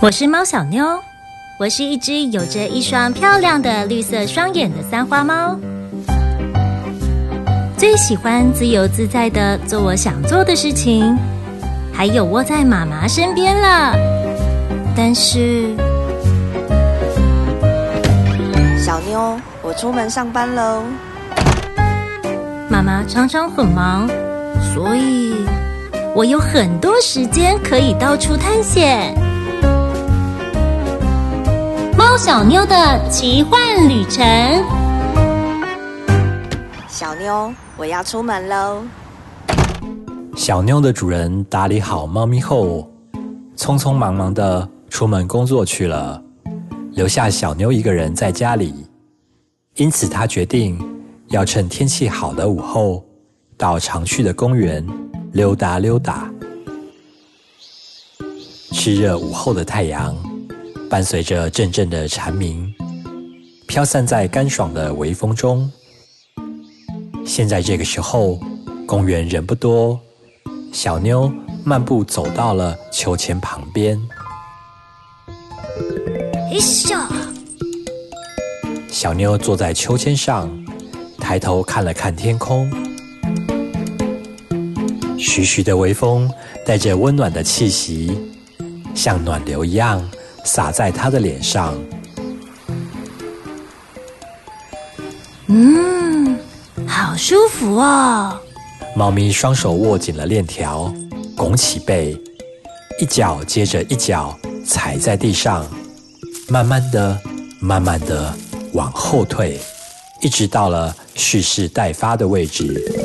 我是猫小妞，我是一只有着一双漂亮的绿色双眼的三花猫，最喜欢自由自在的做我想做的事情，还有窝在妈妈身边了。但是，小妞，我出门上班喽。妈妈常常很忙，所以我有很多时间可以到处探险。小妞的奇幻旅程。小妞，我要出门喽。小妞的主人打理好猫咪后，匆匆忙忙的出门工作去了，留下小妞一个人在家里。因此，他决定要趁天气好的午后，到常去的公园溜达溜达。炽热午后的太阳。伴随着阵阵的蝉鸣，飘散在干爽的微风中。现在这个时候，公园人不多，小妞漫步走到了秋千旁边。哎咻！小妞坐在秋千上，抬头看了看天空，徐徐的微风带着温暖的气息，像暖流一样。洒在他的脸上。嗯，好舒服哦。猫咪双手握紧了链条，拱起背，一脚接着一脚踩在地上，慢慢的、慢慢的往后退，一直到了蓄势待发的位置。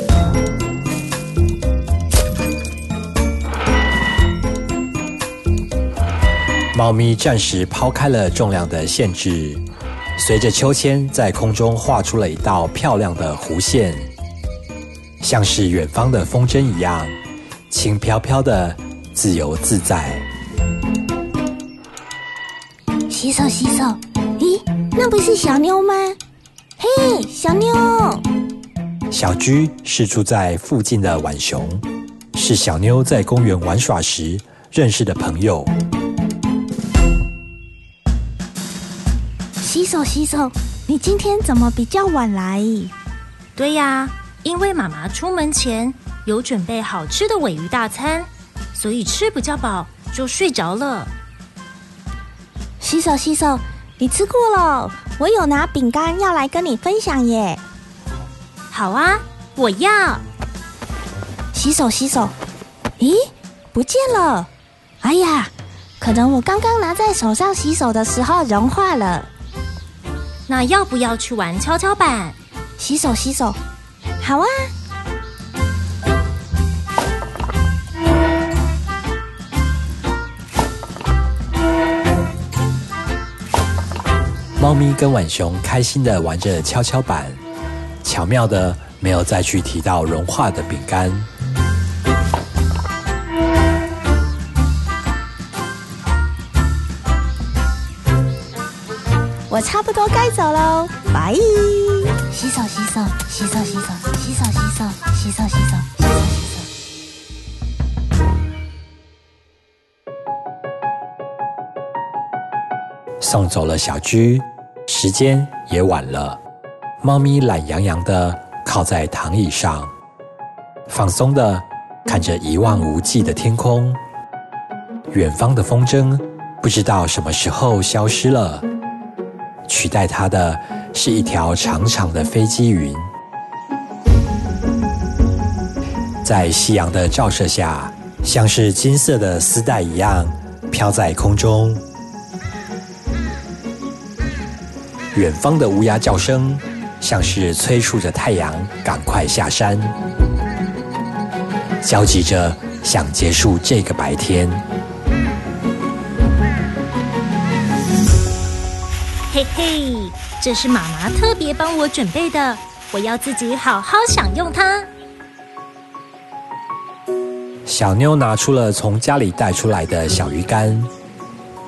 猫咪暂时抛开了重量的限制，随着秋千在空中画出了一道漂亮的弧线，像是远方的风筝一样，轻飘飘的，自由自在。洗手，洗手。咦，那不是小妞吗？嘿，小妞。小居是住在附近的浣熊，是小妞在公园玩耍时认识的朋友。洗手洗手，你今天怎么比较晚来？对呀，因为妈妈出门前有准备好吃的尾鱼大餐，所以吃不较饱就睡着了。洗手洗手，你吃过了，我有拿饼干要来跟你分享耶。好啊，我要。洗手洗手，咦，不见了！哎呀，可能我刚刚拿在手上洗手的时候融化了。那要不要去玩跷跷板？洗手洗手，好啊！猫咪跟浣熊开心的玩着跷跷板，巧妙的没有再去提到融化的饼干。我差不多该走喽，拜！洗手洗手洗手洗手洗手洗手洗手洗手洗手。送走了小居，时间也晚了。猫咪懒洋洋的靠在躺椅上，放松的看着一望无际的天空。远方的风筝不知道什么时候消失了。取代它的是一条长长的飞机云，在夕阳的照射下，像是金色的丝带一样飘在空中。远方的乌鸦叫声，像是催促着太阳赶快下山，焦急着想结束这个白天。嘿嘿，这是妈妈特别帮我准备的，我要自己好好享用它。小妞拿出了从家里带出来的小鱼干，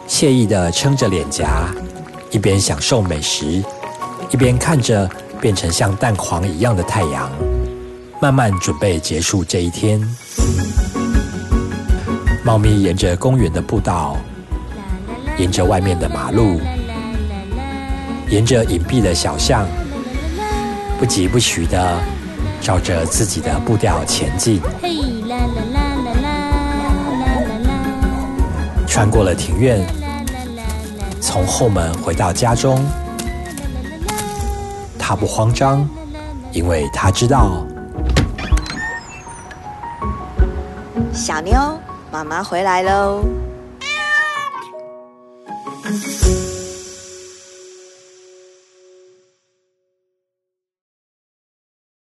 惬意的撑着脸颊，一边享受美食，一边看着变成像蛋黄一样的太阳，慢慢准备结束这一天。猫咪沿着公园的步道，沿着外面的马路，沿着隐蔽的小巷，不疾不徐的照着自己的步调前进。嘿，啦啦啦啦啦啦啦啦！穿过了庭院，从后门回到家中。他不慌张，因为他知道小妞妈妈回来喽。